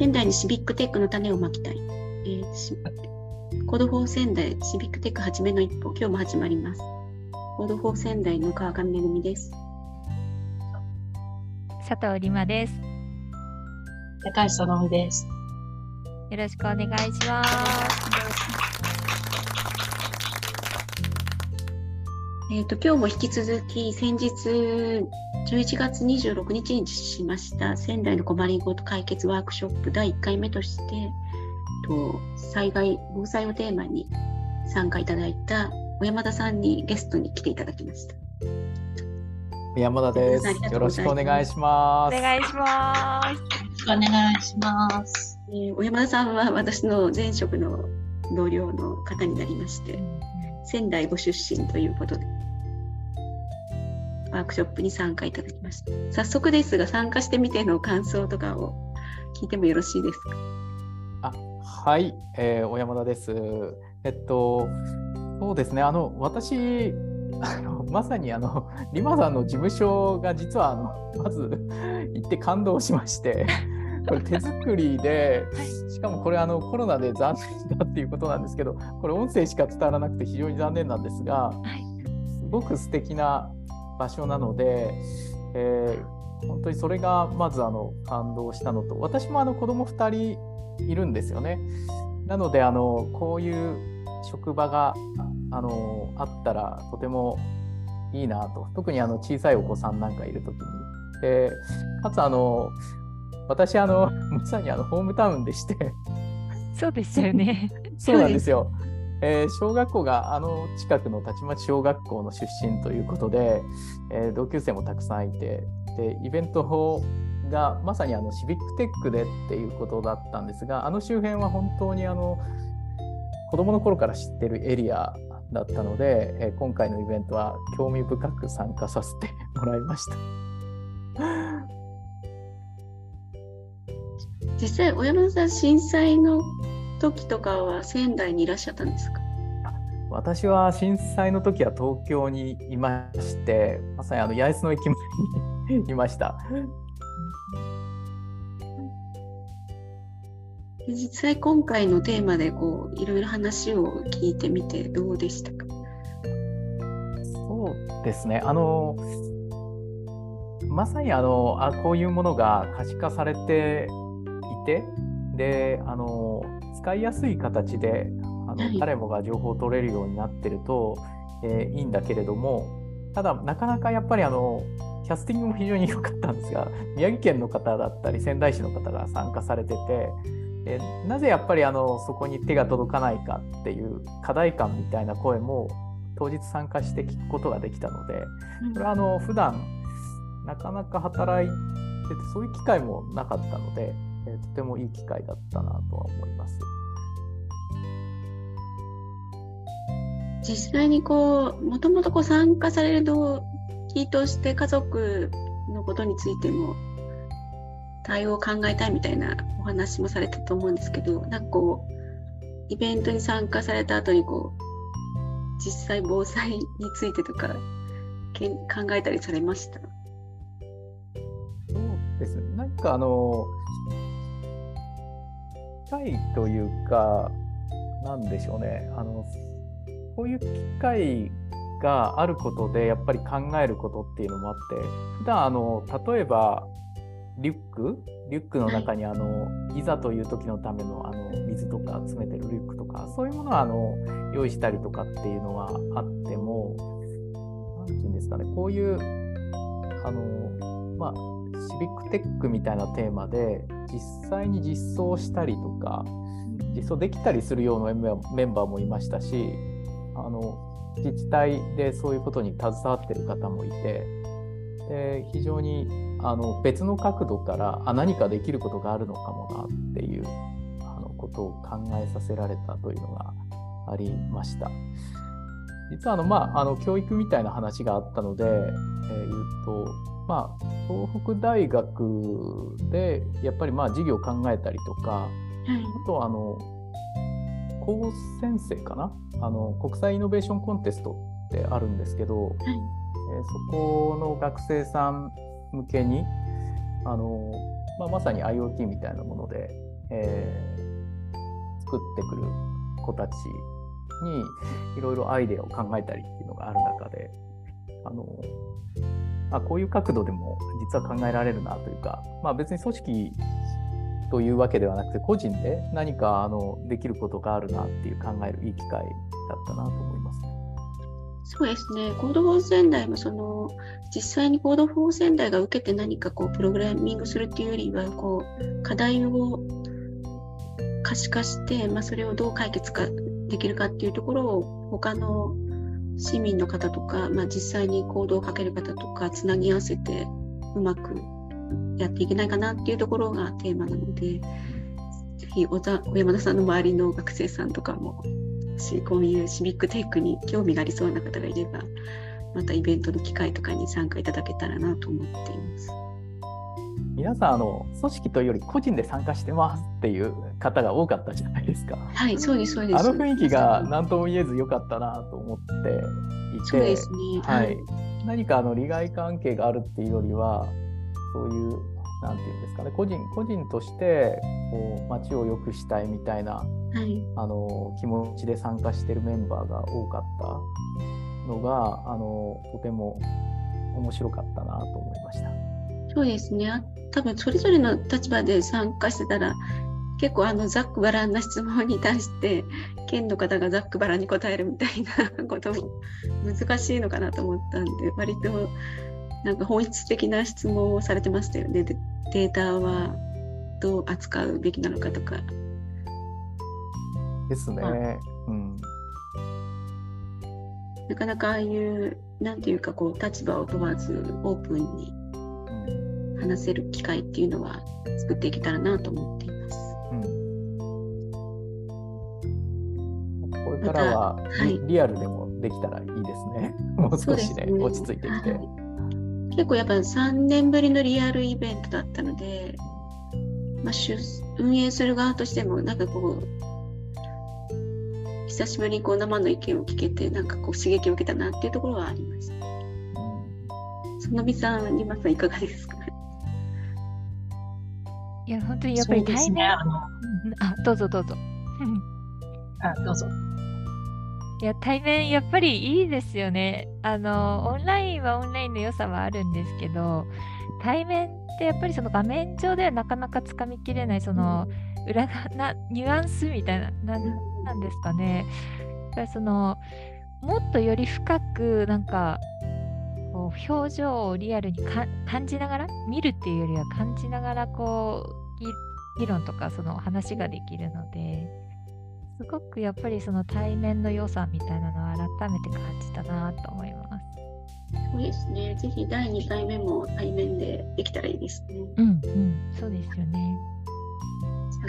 仙台にシビックテックの種をまきたい。えー、し Code for 仙台シビックテック初めの一歩、今日も始まります。 Code for 仙台の川上めぐみです。佐藤里真です。高橋そのみです。よろしくお願いします。えーと、今日も引き続き先日11月26日に実施しました仙台の困りごと解決ワークショップ第1回目としてと災害防災をテーマに参加いただいた小山田さんにゲストに来ていただきました。山田です。よろしくお願いします。お願いします。よろしくお願いします。えー、小山田さんは私の前職の同僚の方になりまして、仙台ご出身ということで、ワークショップに参加いただきました。早速ですが、参加してみての感想とかを聞いてもよろしいですか？あはい、えー、小山田です。えっと、そうですね、あの私、あのまさにあのリマさんの事務所が実はあのまず行って感動しまして。これ手作りで、しかもこれあのコロナで残念だっていうことなんですけどこれ音声しか伝わらなくて非常に残念なんですが、すごく素敵な場所なので、えー、本当にそれがまずあの感動したのと私もあの子供2人いるんですよね。なのであのこういう職場があのあったらとてもいいなと特にあの小さいお子さんなんかいる時に。でかつあの私あのまさにあのホームタウンでしてそうでしたよね。そうなんですよ。えー、小学校があの近くのたちまち小学校の出身ということで、えー、同級生もたくさんいてでイベントがまさにあのシビックテックでっていうことだったんですがあの周辺は本当にあの子どもの頃から知ってるエリアだったので、えー、今回のイベントは興味深く参加させてもらいました。実際小山さん震災の時とかは仙台にいらっしゃったんですか？私は震災の時は東京にいましてまさにあの八重洲の駅前にいました。実際今回のテーマでこういろいろ話を聞いてみてどうでしたか？そうですね。あのまさにあのあこういうものが可視化されていてであの使いやすい形であの、はい、誰もが情報を取れるようになってると、えー、いいんだけれどもただなかなかやっぱりあのキャスティングも非常に良かったんですが 宮城県の方だったり仙台市の方が参加されててえなぜやっぱりあのそこに手が届かないかっていう課題感みたいな声も当日参加して聞くことができたのでこれはあの普段なかなか働いててそういう機会もなかったのでえー、とてもいい機会だったなとは思います。実際にこうもともとこう参加される動機として家族のことについても対応を考えたいみたいなお話もされたと思うんですけどなんかこうイベントに参加された後にこう実際防災についてとかけん考えたりされました？そうですねなんかあの会というか、なんでしょうね、あのこういう機会があることで、やっぱり考えることっていうのもあって、普段あの例えば、リュック？リュックの中にあのいざという時のためのあの水とか詰めてるリュックとかそういうものはあの用意したりとかっていうのはあっても何て言うんですかね。こういうあのまあシビックテックみたいなテーマで実際に実装したりとか実装できたりするようなメンバーもいましたしあの自治体でそういうことに携わってる方もいてで非常にあの別の角度からあ何かできることがあるのかもなっていうあのことを考えさせられたというのがありました。実はあの、まあ、あの教育みたいな話があったので、えー、言うとまあ、東北大学でやっぱりまあ授業を考えたりとか、はい、あとあの高専生かな？あの国際イノベーションコンテストってあるんですけど、はい、えー、そこの学生さん向けにあの、まあ、まさに IoT みたいなものでえー作ってくる子たちにいろいろアイデアを考えたりっていうのがある中であの、まあ、こういう角度でも実は考えられるなというか、まあ、別に組織というわけではなくて個人で何かあのできることがあるなっていう考えるいい機会だったなと思いますね。そうですね、 Code for 仙台もその実際に Code for 仙台が受けて何かこうプログラミングするっていうよりはこう課題を可視化して、まあ、それをどう解決かできるかっていうところを他の市民の方とか、まあ、実際に行動をかける方とかつなぎ合わせてうまくやっていけないかなっていうところがテーマなので是非小山田さんの周りの学生さんとかもしこういうシビックテックに興味がありそうな方がいればまたイベントの機会とかに参加いただけたらなと思っています。皆さんあの組織というより個人で参加してますっていう方が多かったじゃないですか。はい、そうです、そうです。あの雰囲気が何とも言えず良かったなと思っていて、そうですね。はい、何かあの利害関係があるっていうよりは、そういう、なんていうんですかね、個人個人としてこう街を良くしたいみたいなはい、あの気持ちで参加してるメンバーが多かったのが、あのとても面白かったなと思いました。そうですね。あ多分それぞれの立場で参加してたら、結構あのざっくばらんな質問に対して、県の方がざっくばらんに答えるみたいな ことも難しいのかなと思ったんで、割となんか本質的な質問をされてましたよね。でデータはどう扱うべきなのかとか。ですね。はいうんなかなかああいう、なんていうかこう、立場を問わずオープンにうん話せる機会っていうのは作っていけたらなと思っています。うんこれからはまたはいリ,、リアルでもできたらいいですね。もう少しね落ち着いてきて。はい結構やっぱ3年ぶりのリアルイベントだったので、まあ、主運営する側としてもなんかこう久しぶりにこう生の意見を聞けてなんかこう刺激を受けたなっていうところはありました。うんそのびさん、リマさんいかがですか？いや、本当にやっぱり。対面。あの、うんあ、どうぞどうぞ。あどうぞ。いや、対面やっぱりいいですよね。あの、オンラインはオンラインの良さはあるんですけど、対面ってやっぱりその画面上ではなかなかつかみきれない、その裏がな、ニュアンスみたいな、なんなんですかね。やっぱりその、もっとより深く、なんか、こう表情をリアルにか感じながら、見るっていうよりは感じながら、こう、議議論とかその話ができるので、すごくやっぱりその対面の良さみたいなのを改めて感じたなと思います。そうですね。ぜひ第2回目も対面でできたらいいですね。うんうん、そうですよね。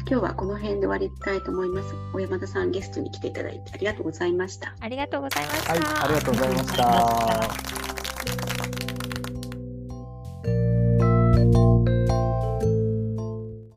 今日はこの辺で終わりたいと思います。小山田さんゲストに来ていただいてありがとうございました。ありがとうございました。はい、ありがとうございました。